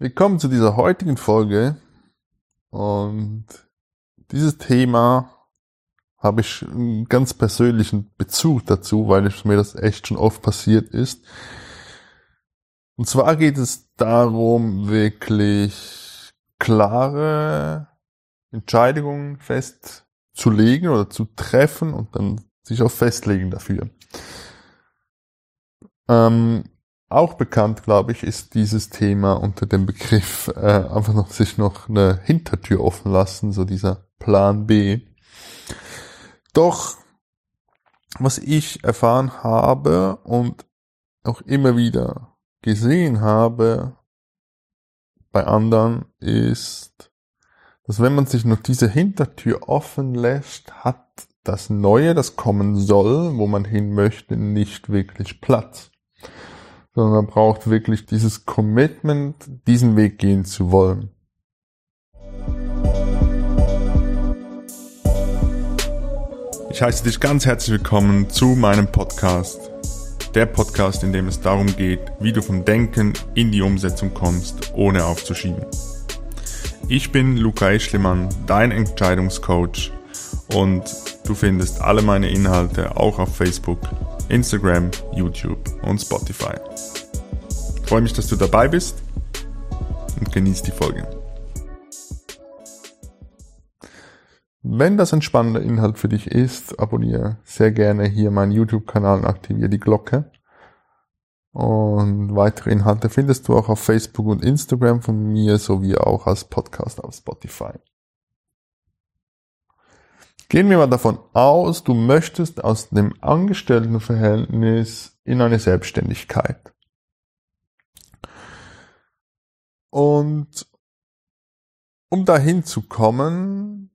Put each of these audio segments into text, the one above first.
Willkommen zu dieser heutigen Folge und dieses Thema habe ich einen ganz persönlichen Bezug dazu, weil mir das echt schon oft passiert ist. Und zwar geht es darum, wirklich klare Entscheidungen festzulegen oder zu treffen und dann sich auch festlegen dafür. Ähm, auch bekannt, glaube ich, ist dieses Thema unter dem Begriff äh, einfach noch sich noch eine Hintertür offen lassen, so dieser Plan B. Doch was ich erfahren habe und auch immer wieder gesehen habe bei anderen ist, dass wenn man sich noch diese Hintertür offen lässt, hat das Neue, das kommen soll, wo man hin möchte, nicht wirklich Platz sondern man braucht wirklich dieses Commitment, diesen Weg gehen zu wollen. Ich heiße dich ganz herzlich willkommen zu meinem Podcast. Der Podcast, in dem es darum geht, wie du vom Denken in die Umsetzung kommst, ohne aufzuschieben. Ich bin Luca Eschlimann, dein Entscheidungscoach und du findest alle meine Inhalte auch auf Facebook, Instagram, YouTube und Spotify. Ich freue mich, dass du dabei bist und genieß die Folge. Wenn das ein spannender Inhalt für dich ist, abonniere sehr gerne hier meinen YouTube-Kanal und aktiviere die Glocke. Und weitere Inhalte findest du auch auf Facebook und Instagram von mir sowie auch als Podcast auf Spotify. Gehen wir mal davon aus, du möchtest aus dem Angestelltenverhältnis in eine Selbstständigkeit. Und um dahin zu kommen,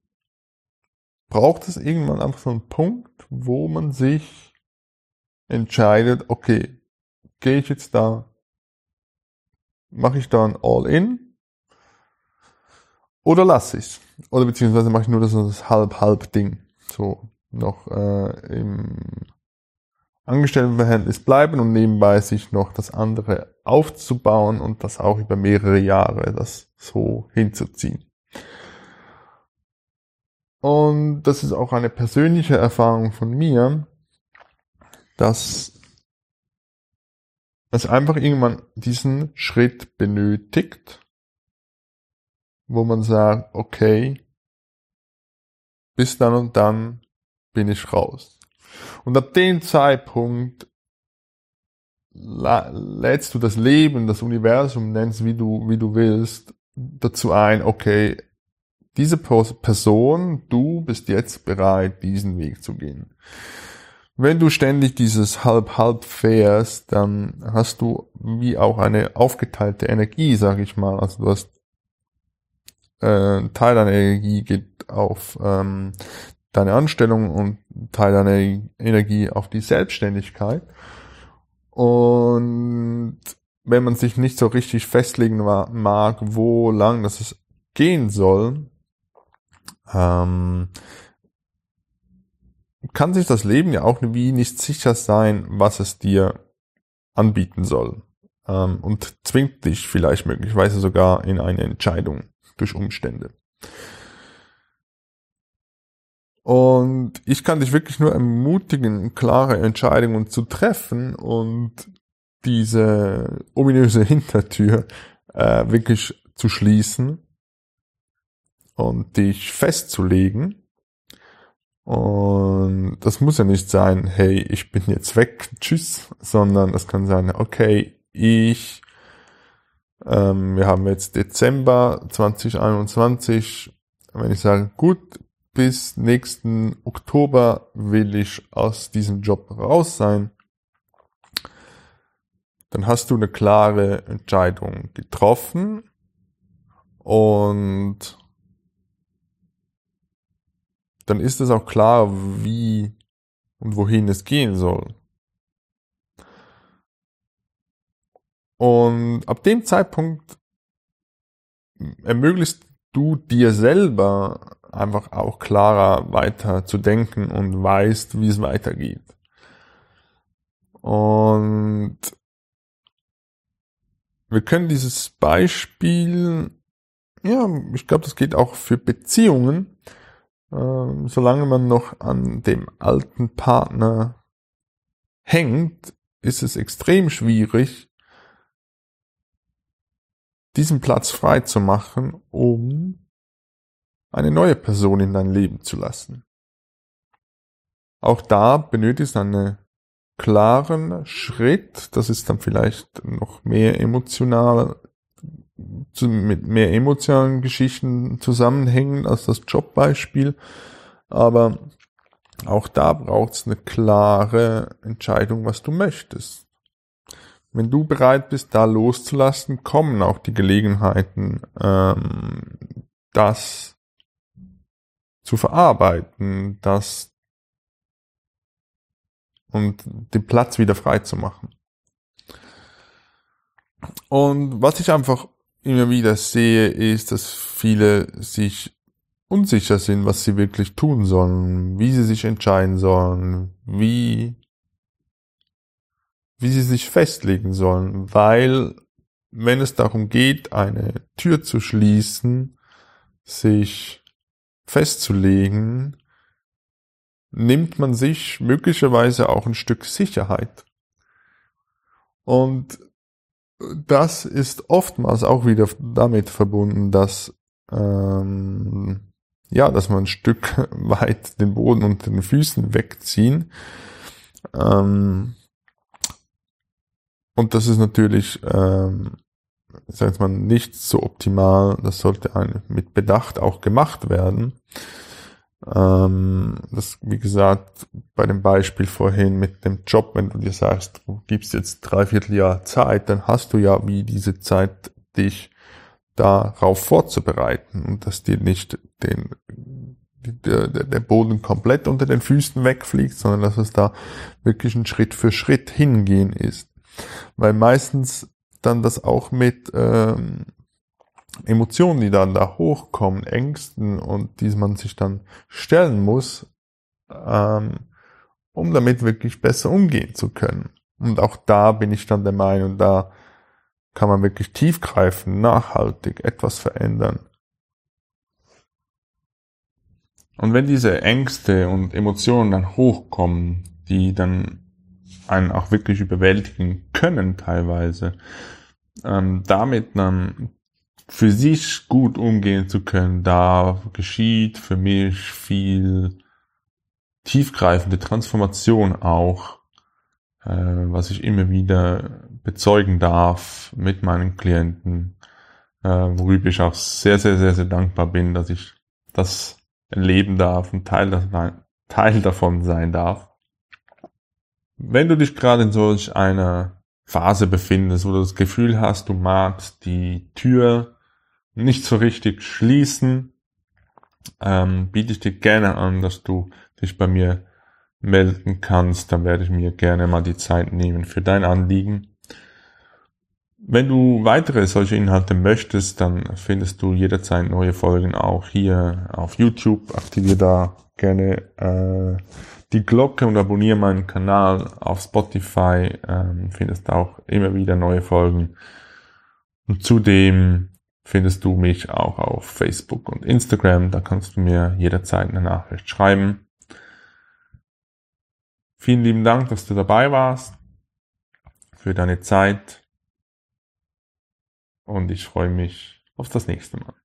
braucht es irgendwann einfach so einen Punkt, wo man sich entscheidet, okay, gehe ich jetzt da, mache ich da ein All-In oder lasse ich Oder beziehungsweise mache ich nur das, das Halb-Halb-Ding. So noch äh, im Angestelltenverhältnis bleiben und nebenbei sich noch das andere aufzubauen und das auch über mehrere Jahre das so hinzuziehen. Und das ist auch eine persönliche Erfahrung von mir, dass es einfach irgendwann diesen Schritt benötigt, wo man sagt, okay, bis dann und dann bin ich raus. Und ab dem Zeitpunkt lädst du das Leben, das Universum, nennst wie du, wie du willst, dazu ein, okay, diese Person, du bist jetzt bereit, diesen Weg zu gehen. Wenn du ständig dieses Halb-Halb fährst, dann hast du wie auch eine aufgeteilte Energie, sag ich mal. Also du hast äh, Teil deiner Energie geht auf ähm, deine Anstellung und Teil deiner Energie auf die Selbstständigkeit. Und wenn man sich nicht so richtig festlegen mag, wo lang das gehen soll, ähm, kann sich das Leben ja auch wie nicht sicher sein, was es dir anbieten soll. Ähm, und zwingt dich vielleicht möglicherweise sogar in eine Entscheidung durch Umstände. Und ich kann dich wirklich nur ermutigen, klare Entscheidungen zu treffen und diese ominöse Hintertür äh, wirklich zu schließen und dich festzulegen. Und das muss ja nicht sein, hey, ich bin jetzt weg, tschüss, sondern das kann sein, okay, ich, ähm, wir haben jetzt Dezember 2021, wenn ich sage, gut, bis nächsten Oktober will ich aus diesem Job raus sein, dann hast du eine klare Entscheidung getroffen und dann ist es auch klar, wie und wohin es gehen soll. Und ab dem Zeitpunkt ermöglichst du dir selber einfach auch klarer weiter zu denken und weißt, wie es weitergeht. Und wir können dieses Beispiel, ja, ich glaube, das geht auch für Beziehungen, äh, solange man noch an dem alten Partner hängt, ist es extrem schwierig, diesen Platz frei zu machen, um eine neue Person in dein Leben zu lassen. Auch da benötigst du einen klaren Schritt, das ist dann vielleicht noch mehr emotional, mit mehr emotionalen Geschichten zusammenhängen als das Jobbeispiel, aber auch da braucht es eine klare Entscheidung, was du möchtest. Wenn du bereit bist, da loszulassen, kommen auch die Gelegenheiten, ähm, das zu verarbeiten, das und den Platz wieder frei zu machen. Und was ich einfach immer wieder sehe, ist, dass viele sich unsicher sind, was sie wirklich tun sollen, wie sie sich entscheiden sollen, wie, wie sie sich festlegen sollen, weil wenn es darum geht, eine Tür zu schließen, sich festzulegen, nimmt man sich möglicherweise auch ein Stück Sicherheit. Und das ist oftmals auch wieder damit verbunden, dass ähm, ja, dass man ein Stück weit den Boden unter den Füßen wegziehen. Ähm, und das ist natürlich, ähm, sagt man, nicht so optimal. Das sollte mit Bedacht auch gemacht werden. Ähm, das, wie gesagt, bei dem Beispiel vorhin mit dem Job, wenn du dir sagst, du gibst jetzt dreiviertel Jahr Zeit, dann hast du ja wie diese Zeit dich darauf vorzubereiten und dass dir nicht den, der, der Boden komplett unter den Füßen wegfliegt, sondern dass es da wirklich ein Schritt für Schritt hingehen ist. Weil meistens dann das auch mit ähm, Emotionen, die dann da hochkommen, Ängsten und die man sich dann stellen muss, ähm, um damit wirklich besser umgehen zu können. Und auch da bin ich dann der Meinung, da kann man wirklich tiefgreifend, nachhaltig etwas verändern. Und wenn diese Ängste und Emotionen dann hochkommen, die dann einen auch wirklich überwältigen können teilweise, ähm, damit dann für sich gut umgehen zu können, da geschieht für mich viel tiefgreifende Transformation auch, äh, was ich immer wieder bezeugen darf mit meinen Klienten, äh, worüber ich auch sehr, sehr, sehr, sehr dankbar bin, dass ich das erleben darf und Teil, Teil davon sein darf. Wenn du dich gerade in solch einer Phase befindest, wo du das Gefühl hast, du magst die Tür nicht so richtig schließen, ähm, biete ich dir gerne an, dass du dich bei mir melden kannst. Dann werde ich mir gerne mal die Zeit nehmen für dein Anliegen. Wenn du weitere solche Inhalte möchtest, dann findest du jederzeit neue Folgen auch hier auf YouTube. Aktiviere da gerne äh, die Glocke und abonniere meinen Kanal auf Spotify. Ähm, findest auch immer wieder neue Folgen. Und zudem findest du mich auch auf Facebook und Instagram. Da kannst du mir jederzeit eine Nachricht schreiben. Vielen lieben Dank, dass du dabei warst, für deine Zeit und ich freue mich auf das nächste Mal.